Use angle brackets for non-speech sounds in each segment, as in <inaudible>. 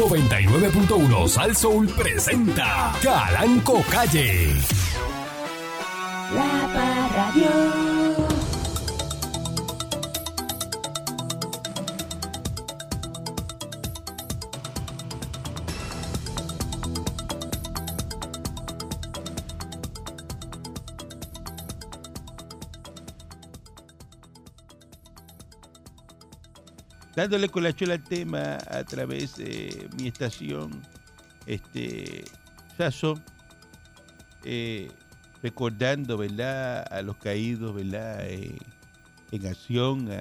99.1 Sal Soul presenta Calanco Calle. La Parradio. Dándole colación al tema a través de mi estación, este, Sasso, eh, recordando, ¿verdad?, a los caídos, ¿verdad?, eh, en acción, a,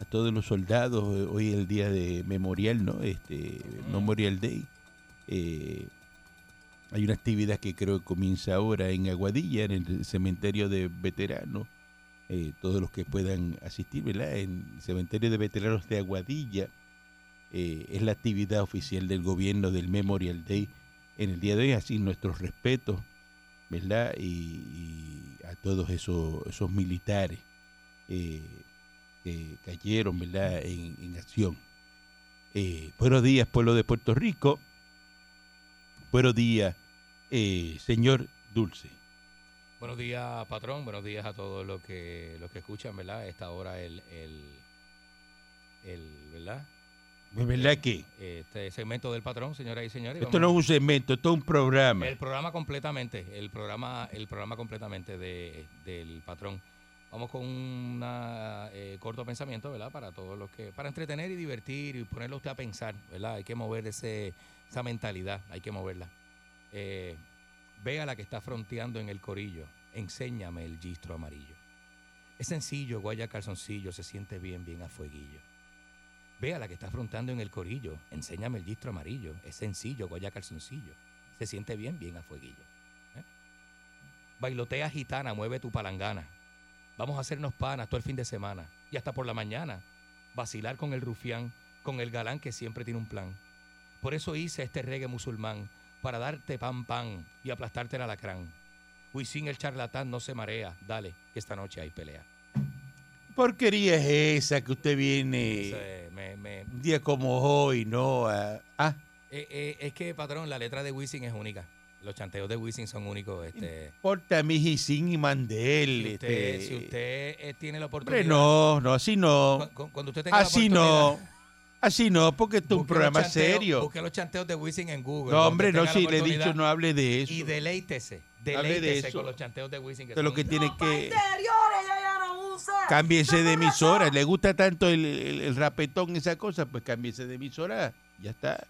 a todos los soldados, eh, hoy es el día de memorial, ¿no?, este, Memorial Day. Eh, hay una actividad que creo que comienza ahora en Aguadilla, en el cementerio de veteranos eh, todos los que puedan asistir, ¿verdad? En el Cementerio de Veteranos de Aguadilla eh, es la actividad oficial del gobierno del Memorial Day en el día de hoy, así nuestros respetos, ¿verdad? Y, a todos esos, esos militares eh, que cayeron, ¿verdad? En, en acción. Eh, buenos días, pueblo de Puerto Rico. Buenos días, señor Dulce. Buenos días, patrón. Buenos días a todos los que los que escuchan, ¿verdad? Esta hora el, el, el ¿verdad? ¿Es verdad que? Este segmento del patrón, señoras y señores. Esto no es un segmento, esto es un programa. El programa completamente, el programa, el programa completamente de, del patrón. Vamos con un corto pensamiento, ¿verdad? Para todos los que, para entretener y divertir y ponerlo a usted a pensar, ¿verdad? Hay que mover ese, esa mentalidad, hay que moverla. Eh, ve a la que está fronteando en el corillo, enséñame el gistro amarillo. Es sencillo, guaya calzoncillo, se siente bien, bien a fueguillo. Ve a la que está afrontando en el corillo, enséñame el gistro amarillo. Es sencillo, guaya calzoncillo. Se siente bien, bien a fueguillo. ¿eh? Bailotea gitana, mueve tu palangana. Vamos a hacernos panas todo el fin de semana y hasta por la mañana. Vacilar con el rufián, con el galán que siempre tiene un plan. Por eso hice este reggae musulmán, para darte pan pan y aplastarte el alacrán. Wisin el charlatán no se marea, dale, que esta noche hay pelea. porquería es esa que usted viene Entonces, me- me- un día como hoy, no? a- ah, Eh, eh, es que, patrón, la letra de Wisin es única. Los chanteos de Wisin son únicos. Este, porta mi Gisin y Mandel. si usted, este. si usted eh, tiene la oportunidad. no, no, así no. cu- cu- Cuando usted tenga Así la no. Así no, porque esto es un programa chanteos- serio. Busque los chanteos de Wisin en Google. No, hombre, no, si le he dicho no hable de eso. Y deleítese. De Deleítese eso. con los chanteos de Wisin. Que Usted lo que tiene que... Interiores ella ya no usa. Cámbiese de emisora. ¿Le gusta tanto el, el- el rapetón, esa cosa? Pues cámbiese de emisora. Ya está.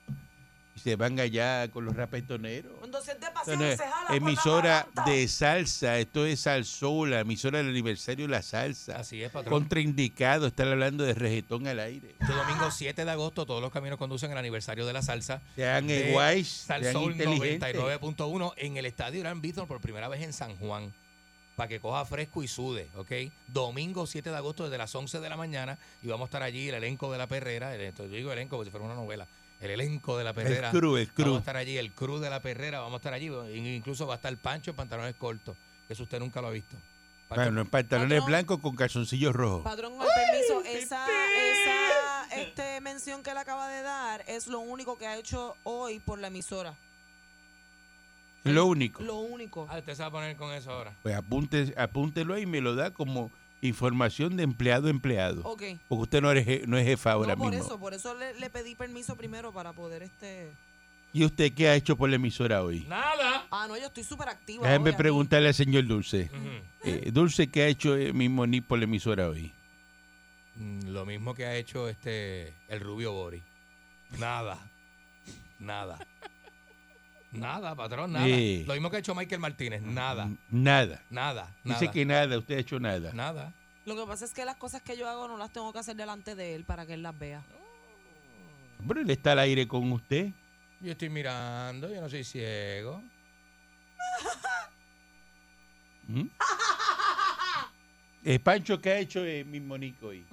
Y se van allá con los rapetoneros. Cuando se no se por la emisora de salsa. Esto es Salsoul, la emisora del aniversario de la salsa. Así es, patrón. Contraindicado. Están hablando de reggaetón al aire. Este domingo 7 de agosto, todos los caminos conducen al aniversario de la salsa. Sean de guays, Sal sean Soul inteligentes. 99.1 en el estadio Irán Bithorn por primera vez en San Juan. Para que coja fresco y sude, ¿ok? Domingo 7 de agosto desde las 11 de la mañana y vamos a estar allí, el elenco de la perrera. El, yo digo elenco como si fuera una novela. El elenco de la perrera. El crew, el Vamos crew. a estar allí, el crew de la perrera. Vamos a estar allí. Incluso va a estar Pancho en pantalones cortos. que Eso usted nunca lo ha visto. Pancho- Bueno, en pantalones Patrón. blancos con calzoncillos rojos. Patrón, con permiso, esa, esa este, mención que él acaba de dar es lo único que ha hecho hoy por la emisora. Lo único. Lo único. Ah, usted se va a poner con eso ahora. Pues apunte, apúntelo ahí y me lo da como información de empleado a empleado. Ok. Porque usted no, eres, no es jefa ahora no, por mismo. eso, por eso le, le pedí permiso primero para poder este. ¿Y usted qué ha hecho por la emisora hoy? ¡Nada! Ah, no, yo estoy súper activa. Hoy aquí. preguntarle al señor Dulce. Ujú. Eh, Dulce, ¿qué ha hecho eh, mismo ni por la emisora hoy? Mm, Lo mismo que ha hecho este el rubio Bori. Nada. Nada. Nada, patrón, nada. Sí. Lo mismo que ha hecho Michael Martínez. Nada. N- Nada. Nada. Dice nada, que nada, usted ha hecho nada. Nada. Lo que pasa es que las cosas que yo hago no las tengo que hacer delante de él para que él las vea. Pero él está al aire con usted. Yo estoy mirando, yo no soy ciego. ¿Mm? Eh, Pancho, ¿qué ha hecho eh, mismo Nico hoy?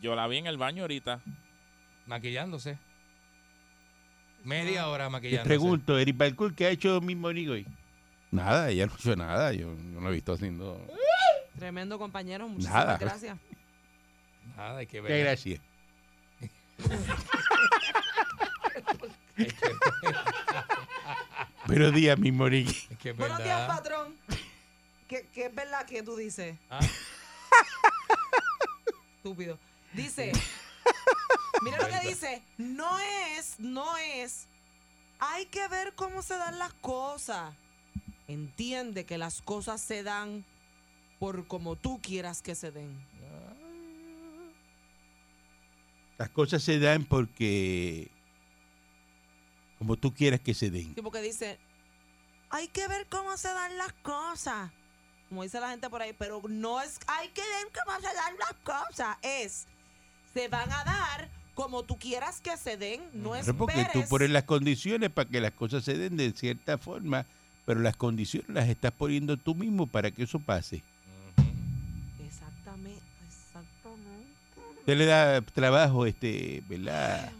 Yo la vi en el baño ahorita. Maquillándose. Media hora Te maquillándose. pregunto, Eric Balcour, ¿qué ha hecho mismo Nico hoy? Nada, ella no ha hecho nada. Yo no lo he visto haciendo. Tremendo compañero, muchísimas Nada. gracias. Nada, hay que Qué ver. gracias. <laughs> Buenos días, mi Moriqui. Es que es Buenos días, patrón. ¿Qué, qué es verdad que tú dices? Ah. <laughs> Estúpido. Dice, mira lo que dice, no es, no es, hay que ver cómo se dan las cosas. Entiende que las cosas se dan por como tú quieras que se den. Las cosas se dan porque como tú quieras que se den. Sí, porque dice, hay que ver cómo se dan las cosas. Como dice la gente por ahí, pero no es, hay que ver cómo se dan las cosas. Es, se van a dar como tú quieras que se den. No Pero porque tú pones las condiciones para que las cosas se den de cierta forma, pero las condiciones las estás poniendo tú mismo para que eso pase. Exactamente, exactamente. Usted le da trabajo, este, ¿verdad?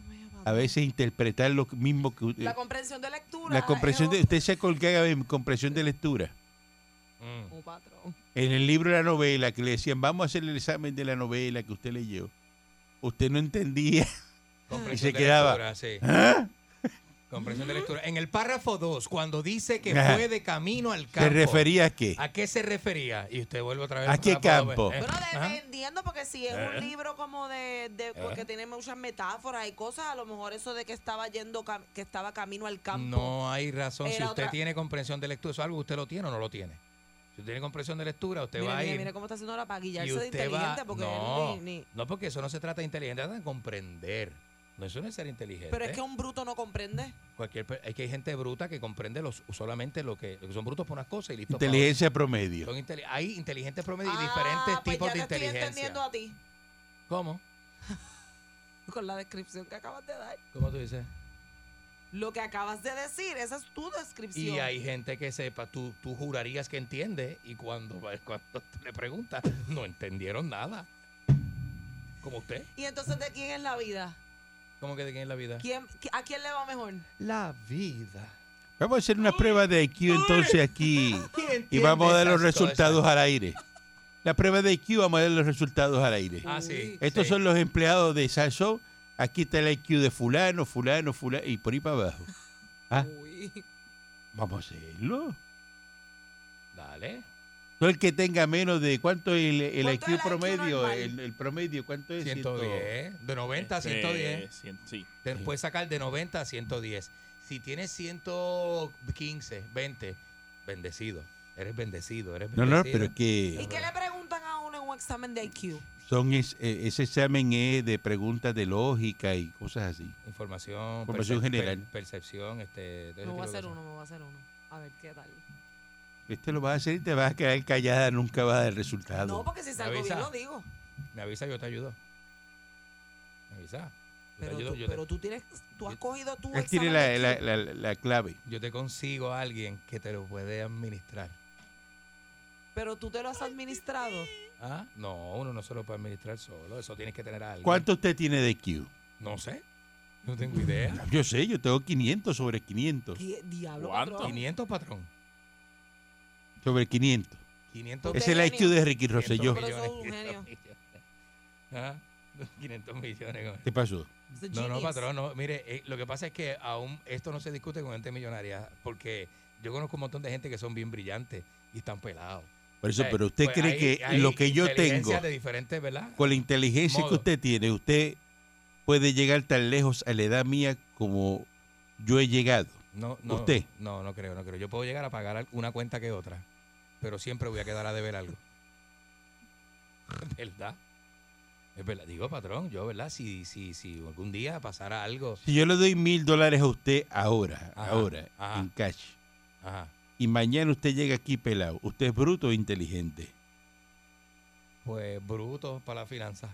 A veces interpretar lo mismo que La comprensión de lectura. la comprensión de es usted se colgaba en comprensión de lectura. Mm. un- un patrón. En el libro de la novela que le decían, vamos a hacer el examen de la novela que usted leyó. Usted no entendía. Comprensión se de quedaba. lectura, sí. ¿Ah? Comprensión de lectura. En el párrafo 2, cuando dice que Ajá. fue de camino al campo. ¿Se refería a qué? ¿A qué se refería? Y usted vuelve otra vez. ¿A qué campo? ¿eh? Bueno, Ajá. dependiendo, porque si es Eh. un libro como de, de- porque tiene muchas metáforas y cosas, a lo mejor eso de que estaba yendo, cam- que estaba camino al campo. No hay razón. Si usted otra- tiene comprensión de lectura, ¿eso es algo usted lo tiene o no lo tiene? Si usted tiene comprensión de lectura, usted mire, va a mire, ir. mire cómo está haciendo ahora para y guillarse de usted inteligente, va. porque No, él ni- ni- no, porque eso no se trata de inteligente, se trata de comprender. No, eso no es ser inteligente. Pero es que un bruto no comprende. Cualquier, es que hay gente bruta que comprende los, solamente lo que, lo que son brutos por unas cosas y listo. Inteligencia promedio. Son hay inteligentes promedio y Ah, diferentes pues tipos ya de te estoy inteligencia. entendiendo a ti ¿Cómo? <laughs> con la descripción que acabas de dar. ¿Cómo tú dices? Lo que acabas de decir, esa es tu descripción. Y hay gente que sepa, tú, tú jurarías que entiende y cuando, <laughs> cuando tú le preguntas, no entendieron nada. Como usted. Y entonces, ¿de quién es la vida? ¿Cómo que de quién es la vida? ¿Quién, ¿A quién le va mejor? La vida. Vamos a hacer una prueba de IQ entonces aquí ¿Quién y vamos a dar los resultados al aire. La prueba de IQ vamos a dar los resultados al aire. Ah, sí. Estos sí. son los empleados de Sansón. Aquí está el IQ de fulano, fulano, fulano y por ahí para abajo. <laughs> Ah, Uy. vamos a hacerlo. Dale. Todo el que tenga menos de cuánto es el, el ¿Cuánto IQ promedio, el, el promedio, ¿cuánto es? 110. De 90 a Este, 110. cien- sí. Te puedes sacar de 90 a 110. Si tienes 115, 20, bendecido. Eres bendecido, eres No, bendecido. no, pero es ¿Y que qué le preguntan a uno en un examen de IQ? Son es- eh, ese examen es de preguntas de lógica y cosas así. Información, Información percep- general. per- percepción, este, Me voy a hacer uno, me voy a hacer uno. A ver qué tal. Este lo vas a hacer y te vas a quedar callada, nunca vas a dar resultado. No, porque si salgo bien lo digo. Me avisa, yo te ayudo. Me avisa. Yo te Pero, ayudo, tú, yo te- pero tú tienes, tú has cogido tu Él tiene examen la, la- la- la clave. yo te consigo a alguien que te lo puede administrar. pero tú te lo has administrado. ¿Ah? No, uno no se lo puede administrar solo. Eso tienes que tener a alguien. ¿Cuánto usted tiene de IQ? No sé. No tengo idea. <laughs> Yo sé, yo tengo 500 sobre 500. ¿Qué diablo, ¿Cuánto? patrón? 500, patrón. Sobre 500. 500 Usted Ese es el IQ de Ricky 500 Rosselló. Pero millones. sos un genio. <laughs> Ah, <laughs> 500 millones. ¿Qué pasó? No, no, patrón, no. Mire, eh, lo que pasa es que aún esto no se discute con gente millonaria, porque yo conozco un montón de gente que son bien brillantes y están pelados. Por eso, Eh, pero usted pues cree hay- que hay lo que yo tengo, con la inteligencia que usted tiene, usted puede llegar tan lejos a la edad mía como yo he llegado. No, no, ¿Usted? No, no creo, no creo. Yo puedo llegar a pagar una cuenta que otra, pero siempre voy a quedar a deber algo. ¿Es <laughs> verdad? Es verdad. Digo, patrón, yo, ¿verdad? Si, si, si algún día pasara algo. Si yo le doy mil dólares a usted ahora, Ajá, ahora, ajá. en cash, Ajá. Y mañana usted llega aquí pelado, ¿usted es bruto o inteligente? Pues bruto para la finanza.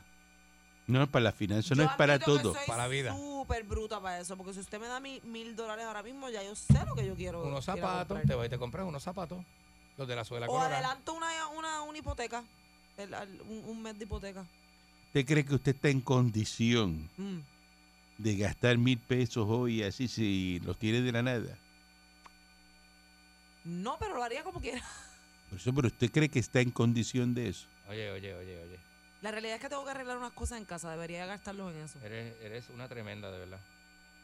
No, para la finanza, no Yo es para todo. soy Para la vida. súper bruta para eso, porque si usted me da mi- mil dólares ahora mismo, ya yo sé lo que yo quiero. Unos zapatos, te vas y te compras unos zapatos. Los de la suela O colorada. adelanto una, una, una hipoteca, el- al- un, un mes de hipoteca. ¿Usted cree que usted está en condición Mm. de gastar mil pesos hoy así si los tiene de la nada? No, pero lo haría como quiera. Por eso, pero usted cree que está en condición de eso. Oye, oye, oye, oye. La realidad es que tengo que arreglar unas cosas en casa, debería gastarlos en eso. Eres, eres una tremenda, de verdad.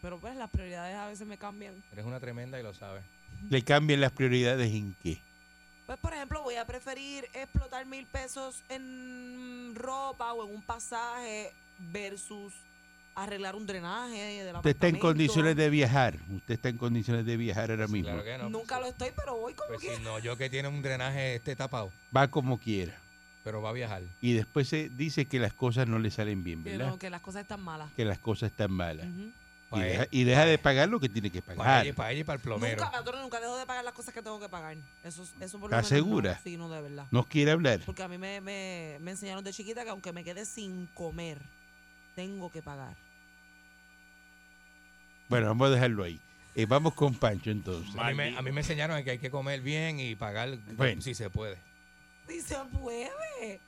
Pero pues las prioridades a veces me cambian. Eres una tremenda y lo sabes. ¿Le cambian las prioridades en qué? Pues, por ejemplo, voy a preferir explotar mil pesos en ropa o en un pasaje versus arreglar un drenaje del Usted está en condiciones de viajar. Usted está en condiciones de viajar ahora mismo. Claro que no. Nunca lo estoy, pero voy como Pues que. si no, yo que tiene un drenaje este tapado, Va como quiera. pero va a viajar. Y después se dice que las cosas no le salen bien, Que, ¿verdad? que las cosas están malas. Que las cosas están malas. Y deja, él, y deja de pagar lo que tiene que Para pagar. ella, para ella y para el plomero. Nunca, patrón, nunca dejo de pagar las cosas que tengo que pagar. Eso, eso por ¿Estás lo menos segura? No. Sí, no, de verdad. ¿No quiere hablar? Porque a mí me, me, me enseñaron de chiquita que aunque me quede sin comer, tengo que pagar. Bueno, vamos a dejarlo ahí. Eh, vamos con Pancho entonces. A mí, me, a mí me enseñaron que hay que comer bien y pagar Bueno. si se puede. Sí se puede.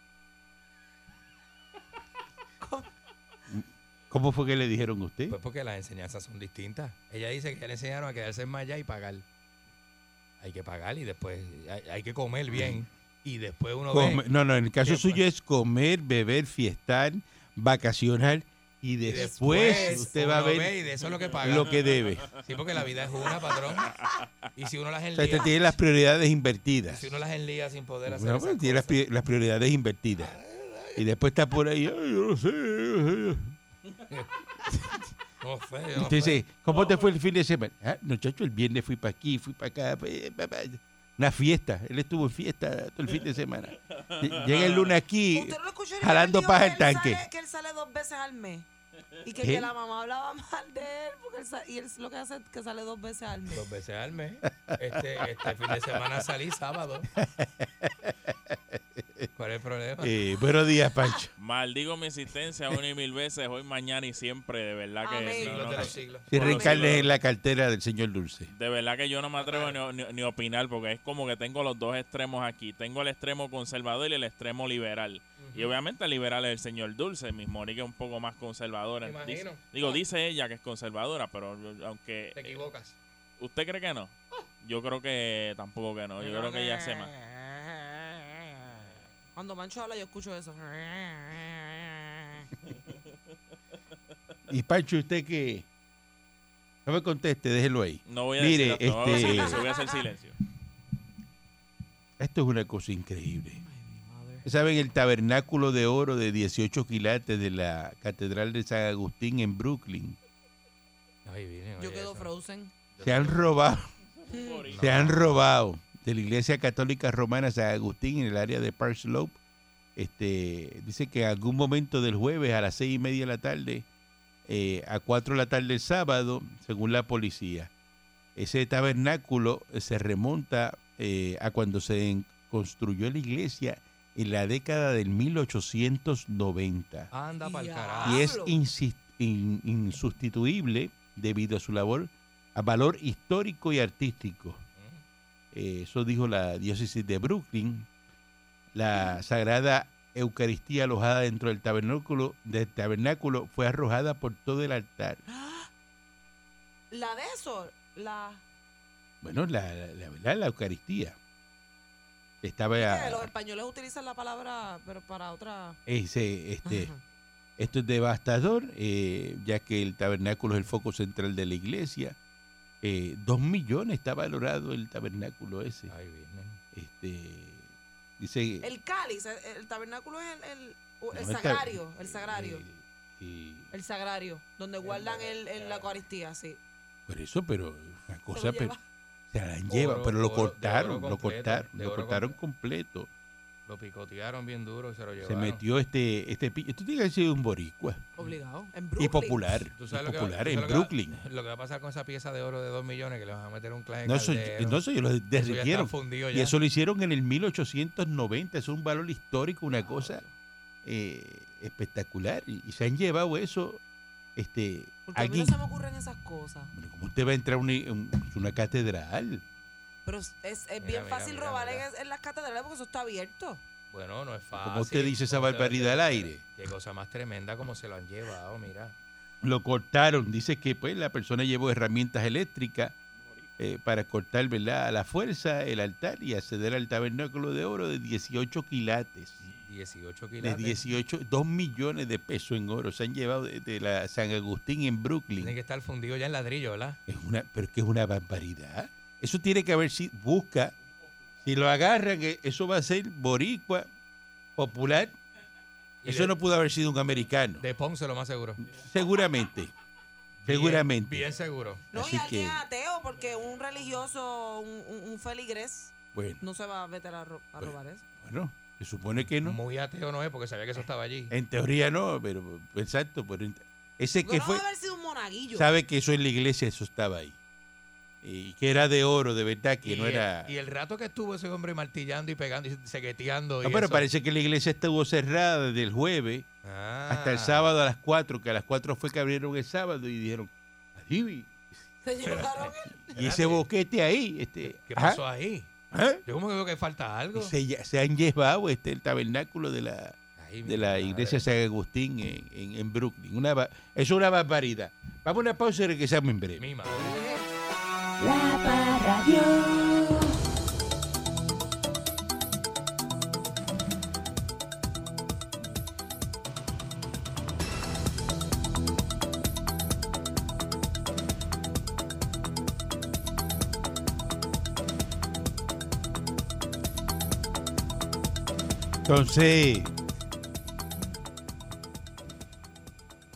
¿Cómo fue que le dijeron a usted? Pues porque las enseñanzas son distintas. Ella dice que ya le enseñaron a quedarse más allá y pagar. Hay que pagar y después hay, hay que comer bien. Y después uno Come- ve no, no, en el caso suyo es comer, beber, fiestar, vacacionar y después, usted va a ver ve y de eso es lo que paga. lo que debe. Sí, porque la vida es una, patrón. Y si uno las O sea, enlía, usted tiene las prioridades invertidas. si uno las enlía sin poder hacer esas pues, tiene las, cosas. pri- las prioridades invertidas. Y después está por ahí, ay, yo no sé. yo no sé". No yo no <laughs> dice, ¿cómo te fue el fin de semana? Ah, muchacho, el viernes fui para aquí, fui para acá. Una fiesta. Él estuvo en fiesta todo el fin de semana. <laughs> Ll- Llega el lunes aquí. ¿Usted no lo escuchó ahorita jalando paja el tanque. sale- que él sale dos veces al mes. Y que, que la mamá hablaba mal de él. Porque él y él lo que hace es que sale dos veces al mes. Dos veces al mes. Este, este fin de semana salí sábado. <laughs> ¿Cuál es el problema? Eh, buenos días, Pancho. <laughs> Maldigo mi existencia una y mil veces, hoy, mañana y siempre. De verdad que. Amén. no, no, no. reencarnes en la cartera del señor Dulce. De verdad que yo no me atrevo ni, ni- ni opinar porque es como que tengo los dos extremos aquí. Tengo el extremo conservador y el extremo liberal. Y obviamente el liberal es el señor Dulce. Miss Mónica es un poco más conservadora. Dice- digo, dice ella que es conservadora, pero aunque... Te equivocas. ¿Usted cree que no? Yo creo que tampoco que no. Yo creo que ella se más. Cuando Mancho habla, yo escucho eso. <laughs> Y Pancho, ¿usted qué? No me conteste, déjelo ahí. No voy a Mire, decir esto, voy a hacer este- silencio, voy a hacer silencio. Esto es una cosa increíble. ¿Saben el tabernáculo de oro de 18 quilates de la Catedral de San Agustín en Brooklyn? Ay, Virgen, Yo quedo eso. frozen. Se han robado, se han robado de la Iglesia Católica Romana San Agustín en el área de Park Slope. Este, dice que en algún momento del jueves a las seis y media de la tarde, eh, a cuatro de la tarde del sábado, según la policía, ese tabernáculo eh, se remonta eh, a cuando se construyó la iglesia en la década del 1890 Anda para el Ya. carajo. y es insustituible debido a su labor, a valor histórico y artístico. Eh, eso dijo la diócesis de Brooklyn. La sagrada Eucaristía alojada dentro del tabernáculo, del tabernáculo fue arrojada por todo el altar. <gasps> La de eso, la. Bueno, la, la, la la Eucaristía. Estaba los españoles utilizan la palabra, pero para otra. ese, este, Ajá. Esto es devastador, eh, ya que el tabernáculo es el foco central de la iglesia. Eh, dos millones está valorado el tabernáculo ese. Este, dice El cáliz, el, el tabernáculo es el, el, o el no, el sagrario, el sagrario. eh, El sagrario, donde guardan el, el- la Eucaristía, sí. por eso, pero una cosa, pero, se la lleva, pero lo cortaron, lo cortaron, lo cortaron completo. Lo picotearon bien duro y se lo Se llevaron. metió este, este, esto tiene que haber sido un boricua Obligado. En y popular, ¿Tú y sabes lo que, popular tú en sabes lo que va- Brooklyn. Lo que va a pasar con esa pieza de oro de 2 millones que le van a meter un claje No, eso, no, eso ellos lo derritieron. Y eso lo hicieron en el 1890, es un valor histórico, una cosa eh, espectacular. Y, y se han llevado eso. Este, Porque a mí no se me ocurren esas cosas. Bueno, ¿cómo usted va a entrar a una, un- una catedral? Pero es, es Mira, bien mira, fácil mira, robar mira. En, en las catedrales porque eso está abierto. Bueno, no es fácil. ¿Cómo usted dice esa ¿Cómo usted barbaridad al aire? Qué cosa más tremenda como se lo han llevado, mira. Lo cortaron. Dice que pues la persona llevó herramientas eléctricas eh, para cortar ¿verdad? a la fuerza el altar y acceder al tabernáculo de oro de 18 quilates. 18 de quilates. 18, 2 millones de pesos en oro se han llevado de, de la San Agustín en Brooklyn. Tiene que estar fundido ya en ladrillo, ¿verdad? Es una, pero es que es una barbaridad. Eso tiene que haber si busca, si lo agarran, eh, eso va a ser boricua, popular. Y Eso de- no pudo haber sido un americano. De Ponce, lo más seguro. Seguramente. Seguramente. Bien, seguro. No, Así y alguien que- ateo, porque un religioso, un, un, un feligrés, Bueno, no se va a meter a, ro- a Bueno. robar eso. bueno, se supone que no. Muy ateo no es porque sabía que eso estaba allí. En teoría no, pero exacto. Pero ese que Bueno, fue, debe haber sido un monaguillo. sabe que eso en la iglesia, eso estaba ahí. Y que era de oro, de verdad, que y, no el- era... y el rato que estuvo ese hombre martillando y pegando y segueteando. No, y pero eso. parece que la iglesia estuvo cerrada desde el jueves Ah. hasta el sábado a las 4, que a las 4 fue que abrieron el sábado y dijeron, "Adiós, Se llevaron el- y ese boquete ahí, este, ¿Qué ajá, pasó ahí? ¿ah? Yo como que veo que falta algo. Se, ya- se han llevado este, el tabernáculo de la, Ay, de la madre. iglesia San Agustín en, en- en Brooklyn. Una, es una barbaridad. Vamos a una pausa y regresamos en breve. Mi madre. La Parradio. Entonces,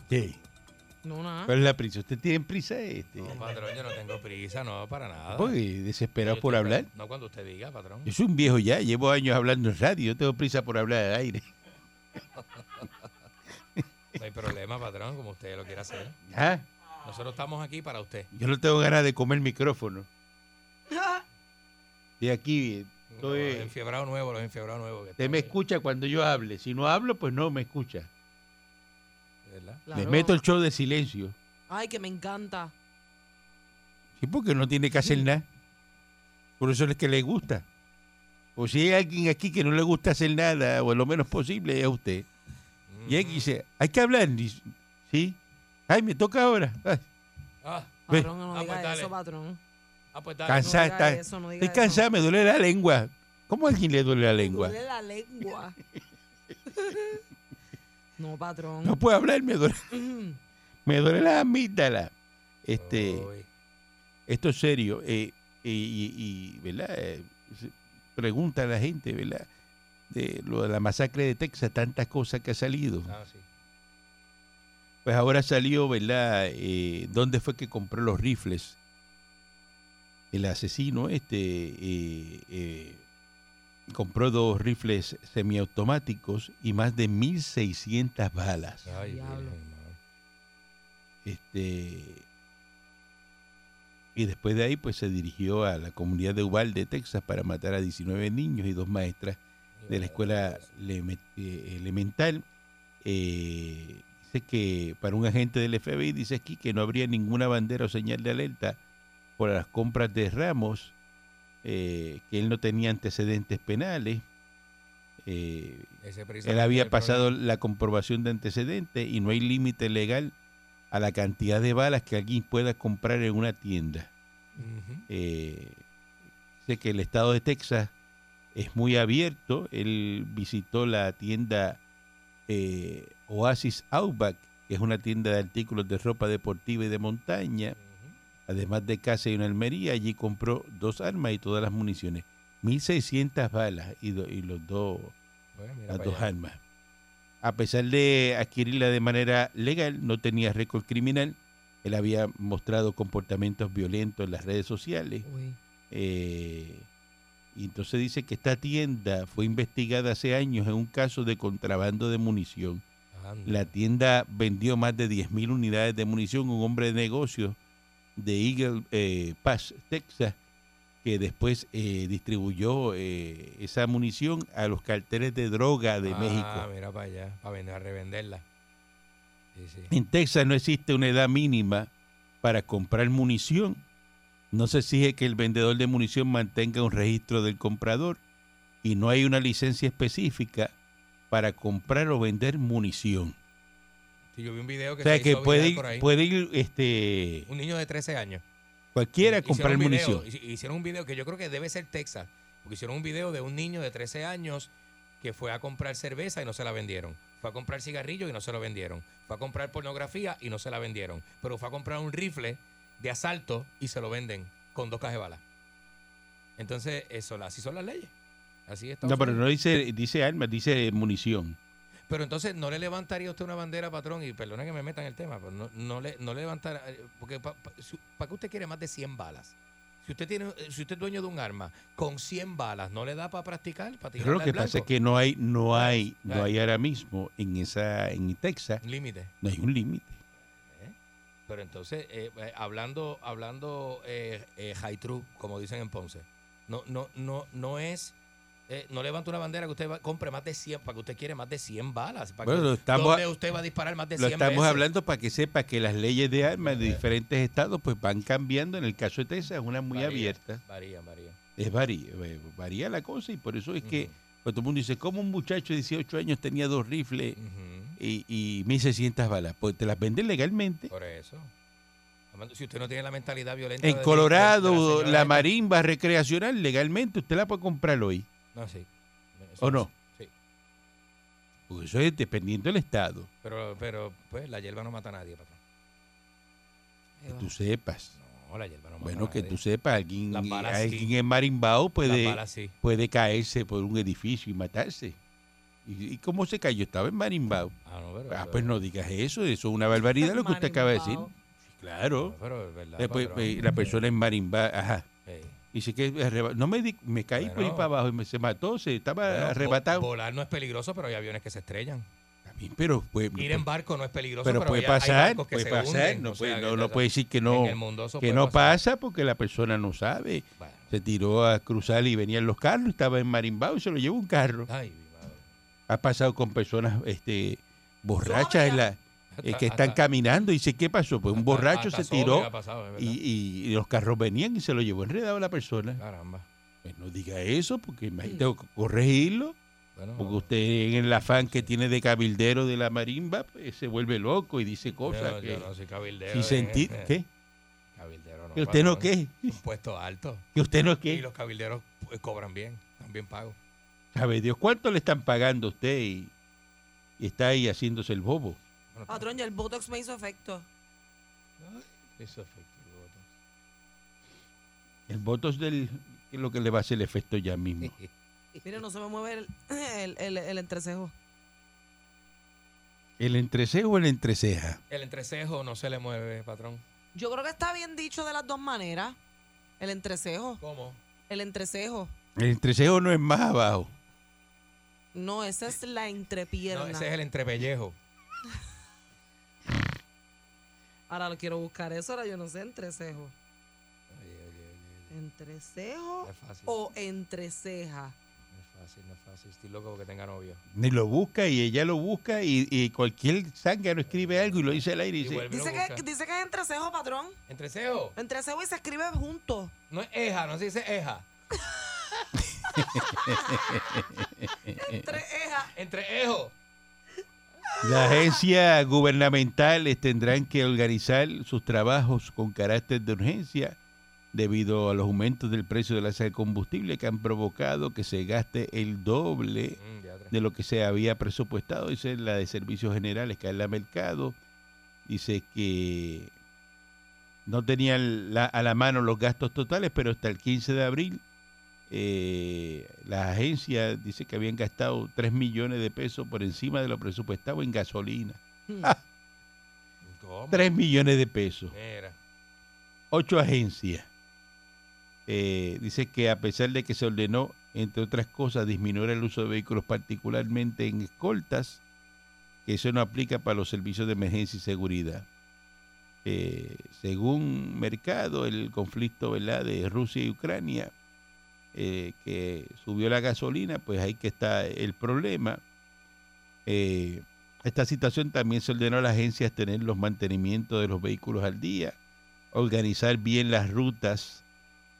¿qué? No. ¿Cuál es la prisa? ¿Usted tiene prisa? Este? No, patrón, yo no tengo prisa, no, para nada. Porque desesperado Yo por estoy- hablar. No cuando usted diga, patrón. Yo soy un viejo ya, llevo años hablando en radio, yo tengo prisa por hablar al aire. No hay problema, patrón, como usted lo quiera hacer. Ah, Nosotros estamos aquí para usted. Yo no tengo ganas de comer micrófono. Estoy aquí, Los estoy, enfiebrados nuevos, los enfiebrados nuevos. que usted me escucha cuando yo hable. Si no hablo, pues no me escucha. Ahí, ¿verdad? Le Claro. meto el show de silencio. Ay, que me encanta. Sí, porque no tiene que hacer nada. Por eso es que le gusta. O si hay alguien aquí que no le gusta hacer nada, o lo menos posible, es a usted. Y él Mm. dice, hay que hablar. Dice, sí. Ay, me toca ahora. Ay, Ah. Patrón, no diga pues eso, patrón. ah, pues No está- eso, no estoy cansada, me duele la lengua. ¿Cómo a alguien le duele la lengua? Duele la lengua. <laughs> no, patrón. No puedo hablar, me duele, me duele la amígdala. Este, Uy. esto es serio. eh, y, y- y, ¿verdad? Eh, pregunta a la gente, ¿verdad? De lo de la masacre de Texas, tantas cosas que ha salido. Ah, sí. Pues ahora salió, ¿verdad? Eh, ¿Dónde fue que compró los rifles? El asesino este compró dos rifles semiautomáticos y más de 1.600 balas. Ay. Este, y después de ahí, pues se dirigió a la comunidad de Uvalde, Texas, para matar a 19 niños y dos maestras de la escuela eh, elemental. Eh, dice que para un agente del FBI, dice aquí que no habría ninguna bandera o señal de alerta por las compras de ramos, eh, que él no tenía antecedentes penales. eh, él había pasado la comprobación de antecedentes y no hay límite legal a la cantidad de balas que alguien pueda comprar en una tienda. Eh, sé que el estado de Texas es muy abierto. Él visitó la tienda eh, Oasis Outback, que es una tienda de artículos de ropa deportiva y de montaña. Además de casa y una almería, allí compró dos armas y todas las municiones. 1.600 balas y, do- y los Bueno, mira las dos allá. armas. A pesar de adquirirla de manera legal, no tenía récord criminal. Él había mostrado comportamientos violentos en las redes sociales. Eh, y entonces dice que esta tienda fue investigada hace años en un caso de contrabando de munición. Anda. La tienda vendió más de 10.000 unidades de munición a un hombre de negocios de Eagle eh, Pass, Texas, que después eh, distribuyó eh, esa munición a los carteles de droga de Ah, México. mira para allá, para vender, a revenderla. Sí, sí. En Texas no existe una edad mínima para comprar munición. No se exige que el vendedor de munición mantenga un registro del comprador y no hay una licencia específica para comprar o vender munición. Sí, yo vi un video que O sea se que hizo puede ir, por ahí. puede ir este, Un niño de 13 años. cualquiera Hicieron comprar munición. hici- Hicieron un video que yo creo que debe ser Texas. Porque hicieron un video de un niño de 13 años que fue a comprar cerveza y no se la vendieron. Fue a comprar cigarrillos y no se lo vendieron. Fue a comprar pornografía y no se la vendieron. Pero fue a comprar un rifle de asalto y se lo venden con dos cajas de balas. Entonces, eso, así son las leyes. Así está. No, pero no dice, dice armas, dice munición. Pero entonces no le levantaría usted una bandera, patrón, y perdone que me meta en el tema, pero no, no le, no le levantará, eh, porque ¿para qué usted quiere más de 100 balas? Si usted tiene, eh, si usted es dueño de un arma con 100 balas, ¿no le da para practicar, para tirar Pero lo que pasa es que no hay, no hay, no hay ahora mismo en esa, en Texas, límite. no hay un límite. Pero entonces, eh, eh, hablando, hablando eh, eh, high true, como dicen en Ponce, no, no, no, no es, eh, no levanta una bandera que usted va- compre más de 100, para que usted quiere más de 100 balas. Para Bueno, que, estamos- ¿Dónde usted va a disparar más de Lo 100 estamos veces? hablando para que sepa que las leyes de armas de diferentes estados pues van cambiando. En el caso de Texas es una muy Varía, abierta. Varía, varía. Es varía, eh, varía la cosa y por eso es que cuando todo el mundo dice, ¿cómo un muchacho de 18 años tenía dos rifles y, y 1.600 balas? Pues te las venden legalmente. Por eso. Si usted no tiene la mentalidad violenta. En Colorado, la esta- marimba recreacional, legalmente usted la puede comprar hoy. No, sí. ¿O no? Sí. Porque eso es dependiendo del estado. Pero, pero, pues, la hierba no mata a nadie, patrón. Que tú sepas. No, la hierba no mata Bueno, a que nadie. tú sepas, alguien, alguien sí. en Marimbao puede, balas sí. puede caerse por un edificio y matarse. ¿Y, y cómo se cayó? Estaba en Marimbao. Ah, no, pero, Ah, pues no digas eso, eso es una barbaridad lo que usted acaba de decir. Claro. No, pero es verdad, patrón. eh, la persona en Marimbao, ajá. Dice que no me di- me caí por ahí para abajo y me, se mató, se estaba bueno, arrebatado. Volar no es peligroso, pero hay aviones que se estrellan. Bien, pero pues, Ir en barco no es peligroso, pero pero, puede pasar, barcos que puede se pasar, hunden, no, puede, sea, no, no puede decir que no, que no pasar. pasa porque la persona no sabe. Bueno. Se tiró a cruzar y venían los carros, estaba en Marimbao y se lo llevó un carro. Ay, mi madre. Ha pasado con personas este borrachas en la, eh, que están caminando y dice, ¿qué pasó? Pues un hasta- borracho hasta se tiró pasado, y, y- y los carros venían y se lo llevó enredado a la persona. Caramba. Pues no diga eso porque imagínate, tengo que corregirlo. Bueno, Porque usted en el afán que tiene de cabildero de la marimba, pues, se vuelve loco y dice cosas yo, que... yo no soy cabildero. sin sentir... eh, ¿Qué? Cabildero no. ¿Que usted no qué? Un puesto alto. ¿Que usted no Y qué? los cabilderos pues, cobran bien, están bien pagos. ¿Sabe Dios cuánto le están pagando a usted y, y está ahí haciéndose el bobo? Patrón, ya el Botox me hizo efecto. Ay, eso efectivo. El voto es del, que es lo que le va a hacer el efecto ya mismo. <laughs> Mire, no se me mueve el, <laughs> el, el, el entrecejo. ¿El entrecejo o el entreceja? El entrecejo no se le mueve, patrón. Yo creo que está bien dicho de las dos maneras. El entrecejo. ¿Cómo? El entrecejo. El entrecejo no es más abajo. No, esa es la entrepierna. No, ese es el entrepellejo. <laughs> Ahora lo quiero buscar eso, ahora yo no sé, entrecejo. Oye, oye, oye, ¿Entrecejo oye. No es fácil. o entreceja? No es fácil, no es fácil. Estoy loco porque tenga novio. Ni lo busca y ella lo busca y, y cualquier zángano escribe algo y lo dice al aire y dice. Dice que, dice que es entrecejo, patrón. ¿Entrecejo? Entrecejo y se escribe juntos. No es eja, no se dice eja. <laughs> Entre eja. Entreejo. Las agencias gubernamentales tendrán que organizar sus trabajos con carácter de urgencia debido a los aumentos del precio de la del combustible que han provocado que se gaste el doble Mm, de lo que se había presupuestado. Dice la de Servicios Generales, que es la Mercado. Dice que no tenían la- a la mano los gastos totales, pero hasta el 15 de abril eh, la agencia dice que habían gastado 3 millones de pesos por encima de lo presupuestado en gasolina. ¿Cómo? 3 millones de pesos. Mira. Ocho agencias. Eh, dice que a pesar de que se ordenó, entre otras cosas, disminuir el uso de vehículos particularmente en escoltas, que eso no aplica para los servicios de emergencia y seguridad. Eh, según Mercado, el conflicto ¿verdad? de Rusia y Ucrania, eh, que subió la gasolina, pues ahí que está el problema. Eh, esta situación también se ordenó a las agencias tener los mantenimientos de los vehículos al día, organizar bien las rutas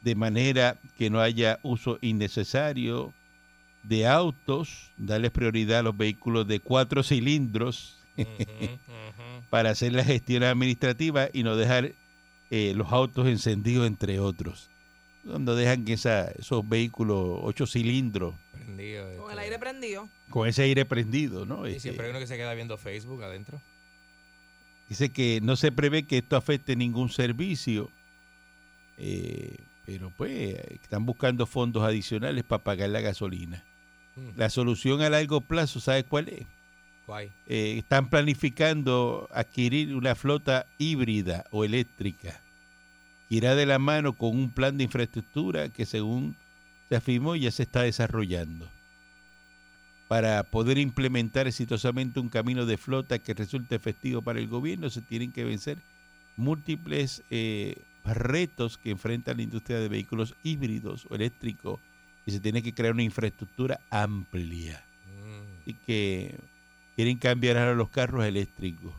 de manera que no haya uso innecesario de autos, darles prioridad a los vehículos de cuatro cilindros <laughs> para hacer la gestión administrativa y no dejar eh, los autos encendidos, entre otros. Cuando dejan que esa, esos vehículos ocho cilindros Prendido. Con este, el aire prendido. con ese aire prendido, ¿no? Y Este, siempre hay uno que se queda viendo Facebook adentro. Dice que no se prevé que esto afecte ningún servicio, eh, pero pues están buscando fondos adicionales para pagar la gasolina. Mm. La solución a largo plazo, ¿sabe cuál es? Guay. Eh, están planificando adquirir una flota híbrida o eléctrica irá de la mano con un plan de infraestructura que según se afirmó ya se está desarrollando para poder implementar exitosamente un camino de flota que resulte efectivo para el gobierno se tienen que vencer múltiples eh, retos que enfrenta la industria de vehículos híbridos o eléctricos y se tiene que crear una infraestructura amplia Mm. y que quieren cambiar ahora los carros eléctricos.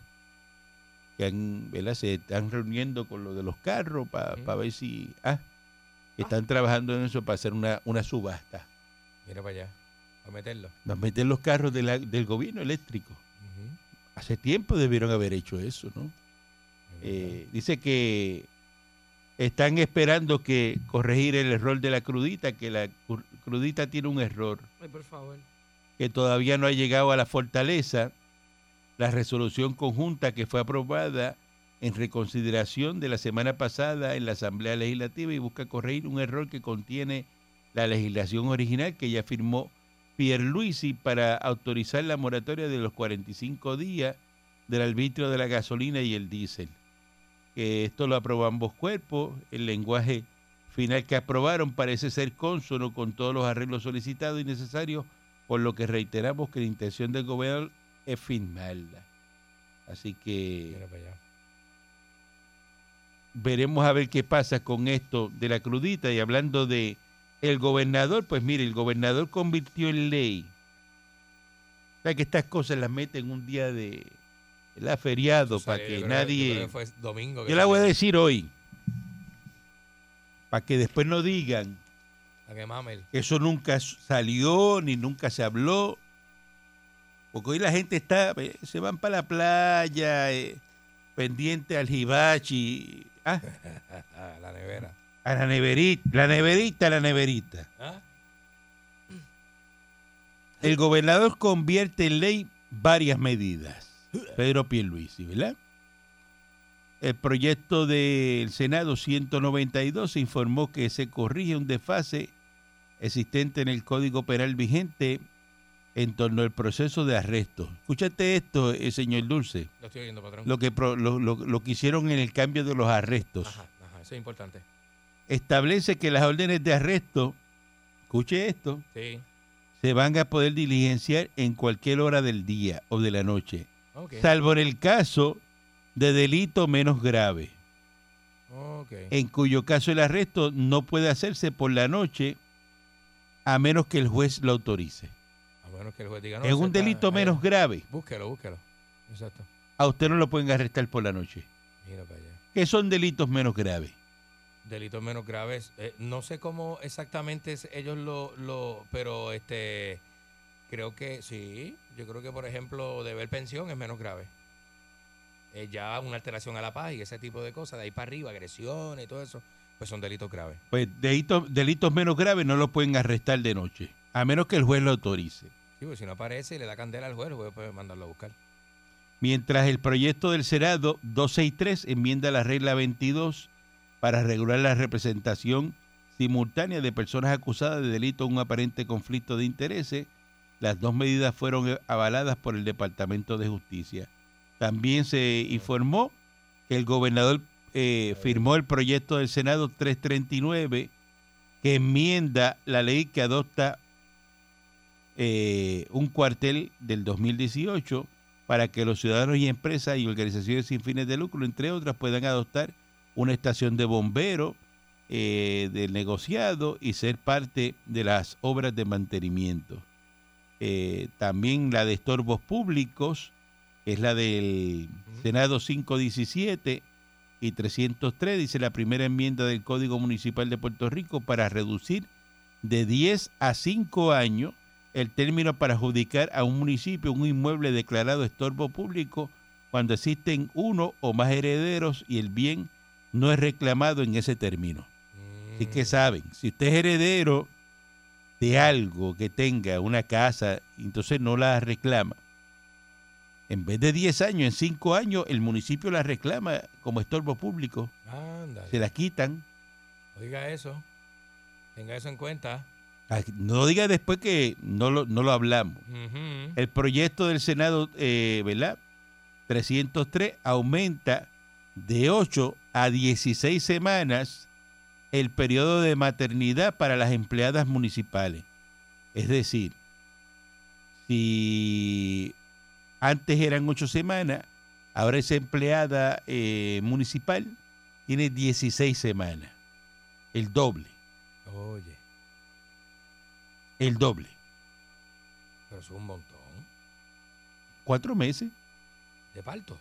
Que han, ¿verdad? Se están reuniendo con lo de los carros para Ujú. ver si ah, están trabajando en eso para hacer una, una subasta. Mira para allá. A meterlo. Para meter los carros de la- del gobierno eléctrico. Hace tiempo debieron haber hecho eso, ¿no? Eh, dice que están esperando que corregir el error de la crudita, que la cru- crudita tiene un error. Ay, por favor. que todavía no ha llegado a la fortaleza, la resolución conjunta que fue aprobada en reconsideración de la semana pasada en la Asamblea Legislativa y busca corregir un error que contiene la legislación original que ya firmó Pierluisi para autorizar la moratoria de los 45 días del arbitrio de la gasolina y el diésel. Que esto lo aprobó ambos cuerpos, el lenguaje final que aprobaron parece ser consono con todos los arreglos solicitados y necesarios por lo que reiteramos que la intención del gobierno es firmarla. Así que veremos a ver qué pasa con esto de la crudita. Y hablando de el gobernador, pues mire, el gobernador convirtió en ley. O sea que estas cosas las meten un día de la feriado para que yo creo nadie... que fue domingo. que Yo la voy a decir hoy, para que después no digan que eso nunca salió ni nunca se habló. Porque hoy la gente está, eh, se van para la playa, eh, pendiente al hibachi, ah, <laughs> A la nevera. a la neverita, la neverita, la neverita. ¿Ah? El gobernador convierte en ley varias medidas. Pedro Pierluisi, ¿verdad? El proyecto del Senado 192 informó que se corrige un desfase existente en el Código Penal vigente en torno al proceso de arresto. Escúchate esto, eh, señor Dulce, Lo estoy oyendo, patrón. lo que, pro- lo, lo- lo que hicieron en el cambio de los arrestos. Ajá, ajá. Eso es importante. Establece que las órdenes de arresto, escuche esto, Sí. se van a poder diligenciar en cualquier hora del día o de la noche, salvo en el caso de delito menos grave, en cuyo caso el arresto no puede hacerse por la noche a menos que el juez lo autorice. Menos que el juez diga, no, es un está- delito ahí. menos grave, Búsquelo, búsquelo. Exacto. a usted no lo pueden arrestar por la noche. Mira para allá. ¿Qué son delitos menos graves? Delitos menos graves. eh, no sé cómo exactamente ellos lo, lo, pero este, creo que sí. Yo creo que, por ejemplo, deber pensión es menos grave. Eh, ya una alteración a la paz y ese tipo de cosas, de ahí para arriba, agresiones y todo eso, pues son delitos graves. Pues delitos, delitos menos graves no lo pueden arrestar de noche, a menos que el juez lo autorice. Sí, si no aparece y le da candela al juez, juez puede mandarlo a buscar. Mientras el proyecto del Senado 263 enmienda la regla 22 para regular la representación simultánea de personas acusadas de delito o un aparente conflicto de intereses, las dos medidas fueron avaladas por el Departamento de Justicia. También se informó que el gobernador eh, firmó el proyecto del Senado 339 que enmienda la ley que adopta eh, un cuartel del 2018 para que los ciudadanos y empresas y organizaciones sin fines de lucro, entre otras, puedan adoptar una estación de bombero eh, del negociado y ser parte de las obras de mantenimiento. Eh, también la de estorbos públicos, que es la del. Senado 517 y 303, dice la primera enmienda del Código Municipal de Puerto Rico para reducir de 10 a 5 años el término para adjudicar a un municipio un inmueble declarado estorbo público cuando existen uno o más herederos y el bien no es reclamado en ese término. Así que saben, si usted es heredero de algo que tenga una casa, entonces no la reclama. En vez de 10 años, en 5 años, el municipio la reclama como estorbo público. Ándale. Se la quitan. Oiga eso. Tenga eso en cuenta. No diga después que no lo, no lo hablamos. El proyecto del Senado, eh, ¿verdad? 303 aumenta de 8 a 16 semanas el periodo de maternidad para las empleadas municipales. Es decir, si antes eran 8 semanas, ahora esa empleada eh, municipal tiene 16 semanas. El doble, Oye, el doble. pero es un montón. Cuatro meses De parto.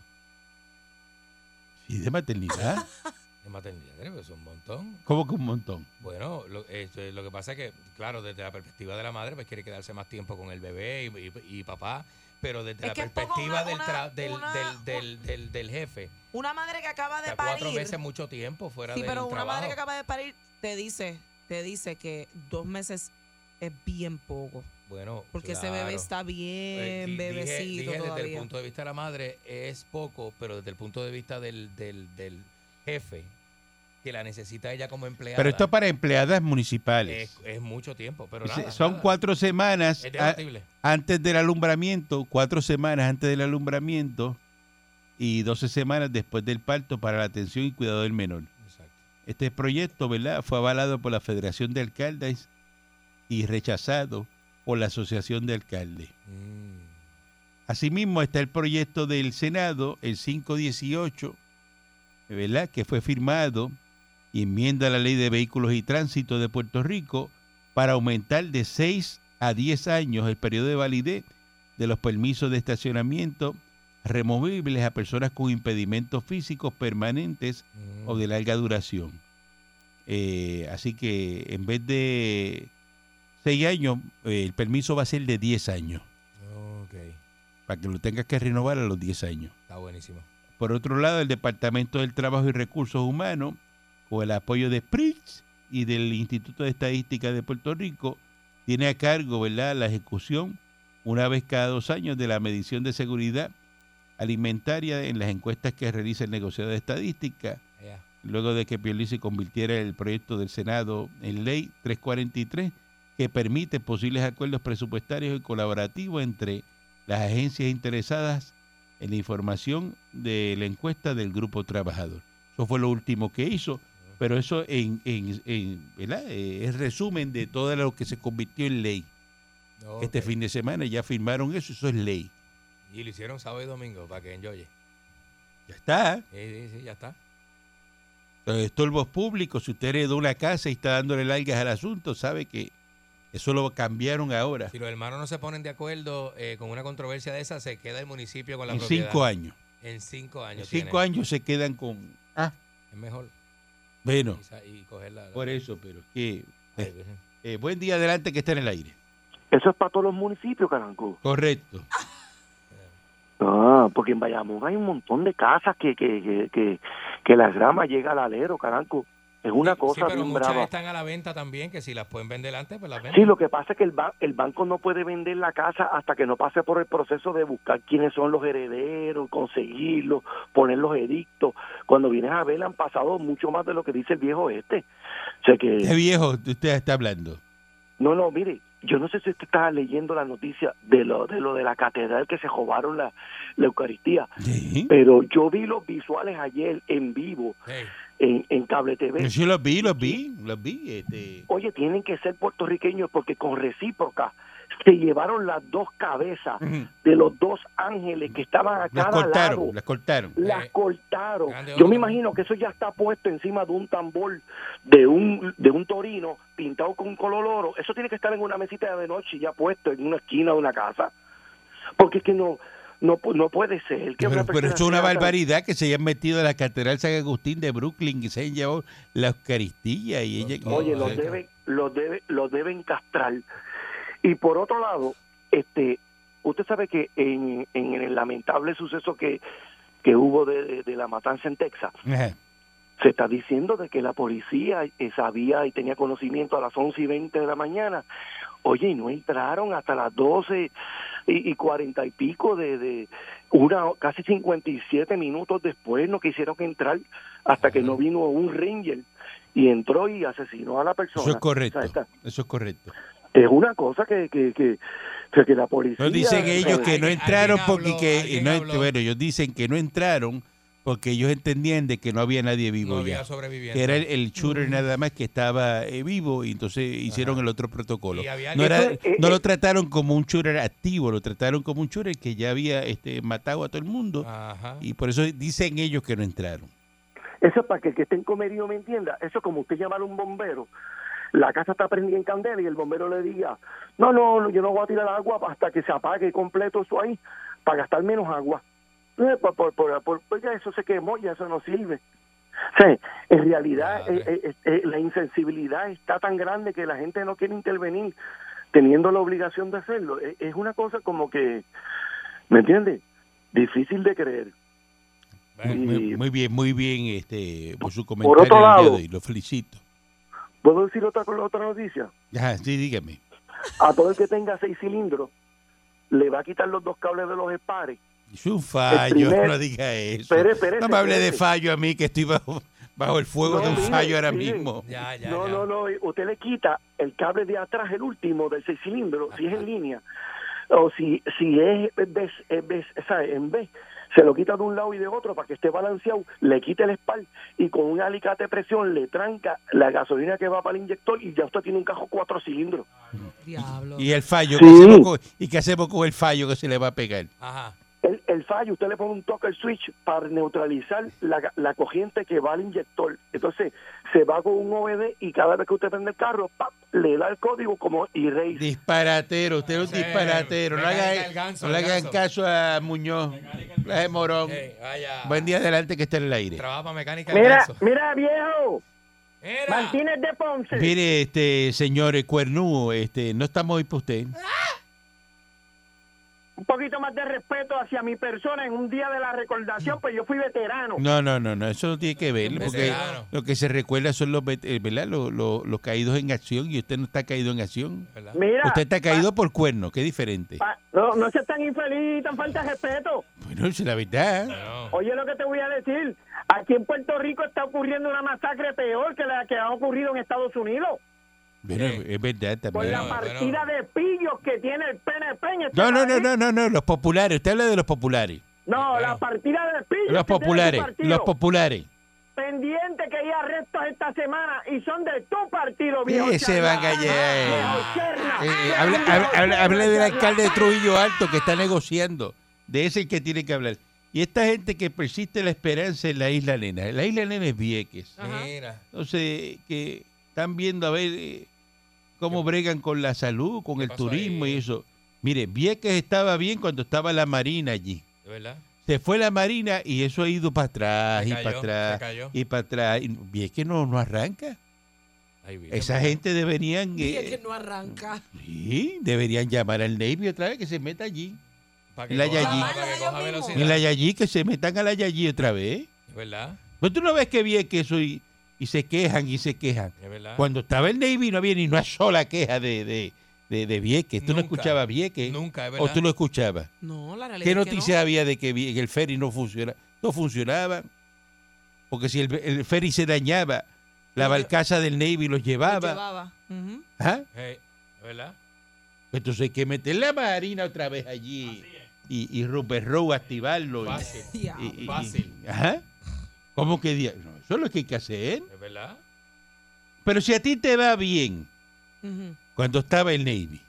y de maternidad. <laughs> De maternidad. Pero es un montón. ¿Cómo que un montón? Bueno, lo, este, lo que pasa es que, claro, desde la perspectiva de la madre, pues quiere quedarse más tiempo con el bebé y, y- y papá. Pero desde Es la que perspectiva una- del, una- del, una- del, del, del- del jefe, Una madre que acaba de parir. cuatro meses es mucho tiempo fuera Sí, del pero una trabajo. madre que acaba de parir te dice, te dice que dos meses es bien poco. Bueno, Porque ese bebé está bien dije- bebecito dije desde el todavía. punto de vista de la madre es poco, pero desde el punto de vista del, del, del jefe, que la necesita ella como empleada, Pero esto es para empleadas municipales. es, es mucho tiempo. Pero nada, Son nada. cuatro semanas Es a- debatible. antes del alumbramiento, cuatro semanas antes del alumbramiento y 12 semanas después del parto para la atención y cuidado del menor. Exacto. Este proyecto, ¿verdad? Fue avalado por la Federación de Alcaldes y rechazado por la Asociación de Alcaldes. Mm. Asimismo está el proyecto del Senado, el 518, ¿verdad? Que fue firmado y enmienda la ley de vehículos y tránsito de Puerto Rico para aumentar de 6 a 10 años el periodo de validez de los permisos de estacionamiento removibles a personas con impedimentos físicos permanentes Mm. o de larga duración. Eh, así que en vez de 6 años, eh, el permiso va a ser de 10 años, Ok, para que lo tengas que renovar a los 10 años. está buenísimo. Por otro lado, el Departamento del Trabajo y Recursos Humanos, con el apoyo de PRIX y del Instituto de Estadística de Puerto Rico, tiene a cargo ¿verdad? la ejecución una vez cada dos años de la medición de seguridad alimentaria en las encuestas que realiza el negociado de estadística, luego de que Pierluisi convirtiera el proyecto del Senado en ley 343, que permite posibles acuerdos presupuestarios y colaborativos entre las agencias interesadas en la información de la encuesta del grupo trabajador. Eso fue lo último que hizo, pero eso en, en, en- ¿verdad? Eh, es resumen de todo lo que se convirtió en ley. Este fin de semana ya firmaron eso, eso es ley. Y lo hicieron sábado y domingo para que enjoye. Ya está. Sí, sí, sí, ya está. Los estorbos públicos, si usted heredó una casa y está dándole largas al asunto, sabe que eso lo cambiaron ahora. Si los hermanos no se ponen de acuerdo eh, con una controversia de esa, se queda el municipio con la En propiedad. cinco años. En cinco En años. cinco tiene. años se quedan con... Ah, Es mejor. bueno, Y, coger la. la- por eso, pero que... Ay, virgen. eh, buen día adelante que está en el aire. Eso es para todos los municipios, Caranco. Correcto. Ah, porque en Bayamón hay un montón de casas que, que, que, que, que la grama llega al alero, Caranco. Es una cosa sí, pero bien muchas brava. están a la venta también, que si las pueden vender antes, pues las venden. Sí, lo que pasa es que el, ba- el banco no puede vender la casa hasta que no pase por el proceso de buscar quiénes son los herederos, conseguirlos, poner los edictos. Cuando vienes a ver, han pasado mucho más de lo que dice el viejo este. O sea que... ¿Qué viejo usted está hablando? No, no, mire, yo no sé si usted estaba leyendo la noticia de lo de lo de la catedral que se robaron la, la Eucaristía, Sí. pero yo vi los visuales ayer en vivo Hey, en, en Cable TV. Sí los vi, los vi, los vi. Este, Oye, tienen que ser puertorriqueños porque con recíproca se llevaron las dos cabezas de los dos ángeles que estaban a las cada lado. cortaron, las cortaron. Las Eh, cortaron. Yo me imagino que eso ya está puesto encima de un tambor de un de un torino pintado con un color oro. Eso tiene que estar en una mesita de noche ya puesto en una esquina de una casa. Porque es que no no no puede ser que Pero, una pero es una barbaridad que se hayan metido a la Catedral San Agustín de Brooklyn y se hayan llevado la Eucaristía y ella... Oye, no, los deben los debe los deben castrar. Y por otro lado, este usted sabe que en, en el lamentable suceso que que hubo de, de- de la matanza en Texas, Ajá. se está diciendo de que la policía eh, sabía y tenía conocimiento a las 11 y 20 de la mañana. Oye, y no entraron hasta las 12 y, y 40 y pico de, de una casi 57 minutos después no quisieron entrar hasta que no vino un ranger y entró y asesinó a la persona. Eso es correcto. O sea, está- Eso es correcto. es una cosa que que, que, que, que la policía No dicen ellos que no entraron porque habló, que no, bueno, ellos dicen que no entraron porque ellos entendían de que no había nadie vivo No ya. había sobreviviente. Que era el, el shooter nada más que estaba eh, vivo y entonces hicieron el otro protocolo. Y había No, era- Eso, eh, no eh, lo trataron como un shooter activo, lo trataron como un shooter que ya había este, matado a todo el mundo Ajá. y por eso dicen ellos que no entraron. Eso es para que el que esté en comedio me entienda. Eso es como usted llamar a un bombero. La casa está prendida en candela y el bombero le diga, no, no, no, yo no voy a tirar agua hasta que se apague completo eso ahí, para gastar menos agua. Por, por, por- por- pues ya eso se quemó, ya eso no sirve. O sea, en realidad eh, eh, eh, la insensibilidad está tan grande que la gente no quiere intervenir teniendo la obligación de hacerlo. Eh, Es una cosa como que, ¿me entiende? Difícil de creer. Muy, muy- bien, muy bien este, por su Por comentario otro el día lado- hoy, lo felicito. ¿Puedo decir otra, otra noticia? Sí, dígame. a todo el que tenga seis cilindros le va a quitar los dos cables de los espares. Es un fallo, primer- no diga eso. Espere, espere, no me hable de fallo a mí, que estoy bajo, bajo el fuego No, de un mire, fallo ahora mire. mismo. ya, ya, no, ya. no, no, usted le quita el cable de atrás, el último del seis cilindros, si es en línea, o si si es en vez, se lo quita de un lado y de otro para que esté balanceado, le quita el espal y con un alicate de presión le tranca la gasolina que va para el inyector y ya usted tiene un cajo cuatro cilindros. Diablo. Y el fallo, Sí. ¿qué hacemos con- ¿y qué hacemos con el fallo que se le va a pegar? Ajá. El, el fallo, usted le pone un toque al switch para neutralizar la, la corriente que va al inyector. Entonces, se va con un OBD y cada vez que usted prende el carro, ¡pap! le da el código como erase. Disparatero, usted es un Sí, disparatero. No, le hagan- no le el hagan ganso. caso a Muñoz, de Morón. Buen día adelante que esté en el aire. Trabaja mecánica Mira, mira viejo, Mira. Martínez de Ponce. Mire, este señor Cuernú, este, no estamos hoy para usted. Un poquito más de respeto hacia mi persona en un día de la recordación, pues yo fui veterano. No, no, no, no, eso no tiene que ver, porque Veterano. lo que se recuerda son los, eh, ¿verdad? Los, los- los caídos en acción y usted no está caído en acción. Mira, Usted está caído por cuerno, que es diferente. pa- no, no seas tan infeliz y tan falta de respeto. Bueno, es la verdad. No. Oye lo que te voy a decir. Aquí en Puerto Rico está ocurriendo una masacre peor que la que ha ocurrido en Estados Unidos. Bueno, Sí. es verdad Por la Bueno, partida de pillos que tiene el PNP en este No, no, no, país. no, no, no, los populares. Usted habla de los populares. No, Bueno. la partida de pillos. Los que tiene populares, partido. los populares. Pendiente que hay arrestos esta semana y son de tu partido, viejo. Sí, se van a callar. Viejo. Eh, eh, habla, habla- habla- habla del alcalde de Trujillo Alto que está negociando. De ese el que tiene que hablar. Y esta gente que persiste la esperanza en la isla nena. La isla nena es Vieques. Mira. Entonces, que están viendo a ver eh, cómo bregan con la salud, con ¿Qué el turismo ahí? y eso. Mire, Vieques estaba bien cuando estaba la Marina allí. ¿De verdad? Se fue la Marina y eso ha ido para atrás y para atrás cayó. y para atrás. Y Vieques no, no arranca. Ahí vi. Esa gente deberían... Y eh, es que no arranca. Sí, deberían llamar al Navy otra vez que se meta allí. Para la coja- Yayí. para que coja Ellos velocidad. En la Yayí, que se metan a la Yayí otra vez. ¿De verdad? Pues tú no ves que bien que eso y, se quejan y se quejan. Cuando estaba el Navy no había ni una sola queja de, de, de, de Vieques. ¿Tú no escuchabas Vieques? Nunca, es ¿O verdad. tú lo escuchabas? No, la realidad ¿Qué es que noticias no. había de que, el ferry no funcionaba? No funcionaba. Porque si el, el ferry se dañaba, la barcaza del Navy los Lo llevaba. llevaba. Ujú. ¿Ah? Hey, ¿De verdad? Entonces hay que meter la marina otra vez allí. Y, y Rupert Rowe activarlo. Fácil. Diablo. y- y- Fácil. Ajá. ¿Cómo que dia- no, Eso es lo que hay que hacer. ¿De verdad? Pero si a ti te va bien, cuando estaba el Navy,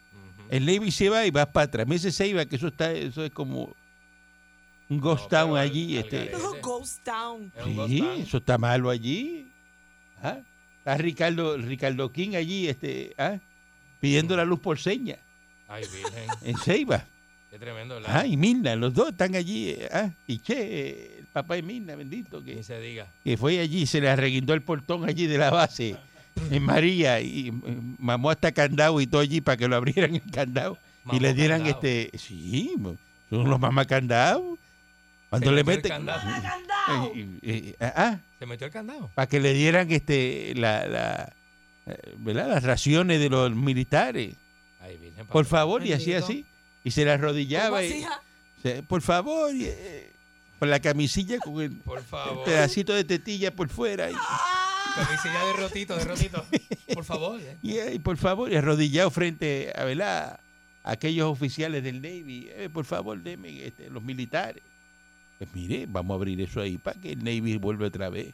el Navy se va y vas para atrás. Me dice se iba, que eso está, eso es como un ghost No, town al- allí. al Este, garete. No, Ghost Town. Es ghost sí, town. eso está malo allí. Ajá. Está Ricardo, Ricardo King allí, este, ¿ah? pidiendo la luz por seña Ay, virgen. en Ceiba. Qué tremendo, ¿verdad? Ah, y Mirna, los dos están allí. eh, Ah, y Che, papá de Mirna, bendito, que, se diga. que fue allí y se le arreguindó el portón allí de la base en María y mamó hasta candado y todo allí para que lo abrieran el candado y le dieran candado. este. Sí, son los mamá candados. Cuando Se le metió el meten. candado. Eh, eh, eh, ah, Se metió el candado. para que le dieran este la, la, eh, ¿verdad? las raciones de los militares. Ay, Por favor, y hacía Bendito. así. Y se le ¿Cómo arrodillaba. Y, se- por favor, y, eh, con la camisilla, con el, Por el favor. pedacito de tetilla por fuera. Y, Camisilla de rotito, de rotito. Por favor. eh. y, eh, y por favor, y arrodillado frente a, ¿verdad? a aquellos oficiales del Navy. Eh, por favor, deme este, los militares. Pues mire, vamos a abrir eso ahí para que el Navy vuelva otra vez.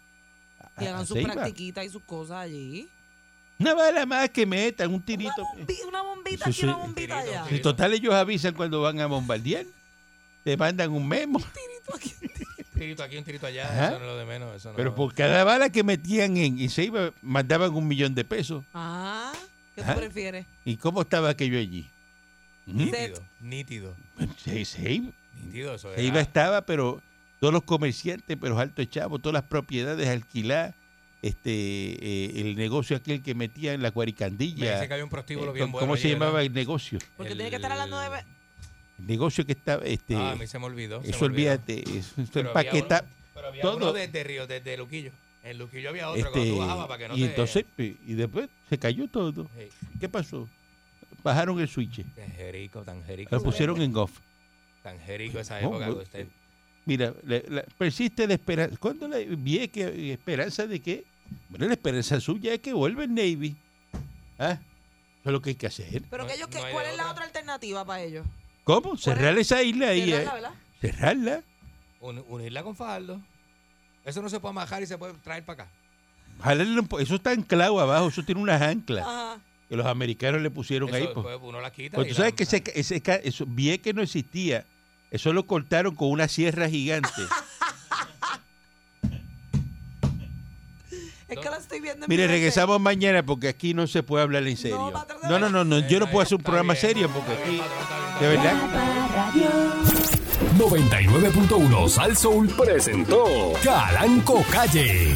a- Y hagan sus practiquitas y sus cosas allí. Una bala más que metan, un tirito. Bombi- Una bombita Eso aquí, una bombita allá. Si total ellos avisan cuando van a bombardear. Te mandan un memo. Un tirito aquí, un tirito allá. Ajá. Eso no es lo de menos. Eso no Pero por cada bala que metían en y se iba, mandaban un millón de pesos. Ah, ¿qué Ajá. tú prefieres? ¿Y cómo estaba aquello allí? ¿Mm? Nítido, nítido. Se, se iba, Nítido eso. se iba estaba, pero todos los comerciantes, pero altos chavos, todas las propiedades alquiladas, este, eh, el negocio aquel que metía en la Me cuaricandilla. dice que había un prostíbulo eh, bien ¿cómo- bueno. ¿Cómo se allí, llamaba el negocio? Porque tiene que estar a las nueve. El negocio que estaba, este, Ah, a mí se me olvidó. se eso me olvidó. olvídate, eso, eso Pero había empaqueta- uno- Pero había todo. uno desde Río, desde Luquillo. En Luquillo había otro este, cuando tú bajabas para que no y te... entonces, eh, y después se cayó todo. Sí. ¿Qué pasó? Bajaron el switch. Tan jerico, tan jerico. Lo pusieron en off. Tan jerico esa época. no, usted- Mira, la- la- persiste la esperanza. ¿Cuándo la vi que esperanza de qué? Bueno, la esperanza suya es que vuelva el Navy. ¿Ah? Eso es lo que hay que hacer. Pero No- que ellos, no ¿qué- hay ¿cuál es la otra alternativa para ellos? ¿Cómo? Cerrar esa isla ahí. Cerrarla, eh. ¿verdad? Cerrarla. Un- unirla con Faldo. Eso no se puede majar y se puede traer para acá. Jalarle un po- Eso está anclado abajo. Eso tiene unas anclas Ajá. que los americanos le pusieron Eso, ahí. pues. pues, uno la quita. Pues y tú sabes la- que ese, ese ca- eso, vi que no existía. Eso lo cortaron con una sierra gigante. <laughs> Es que la estoy viendo en Mire, mi mente. regresamos mañana porque aquí no se puede hablar en serio. No, no, no, no, yo no puedo hacer un programa serio porque aquí, de verdad. La Parradio. 99.1 Sal Soul presentó Calanco Calle.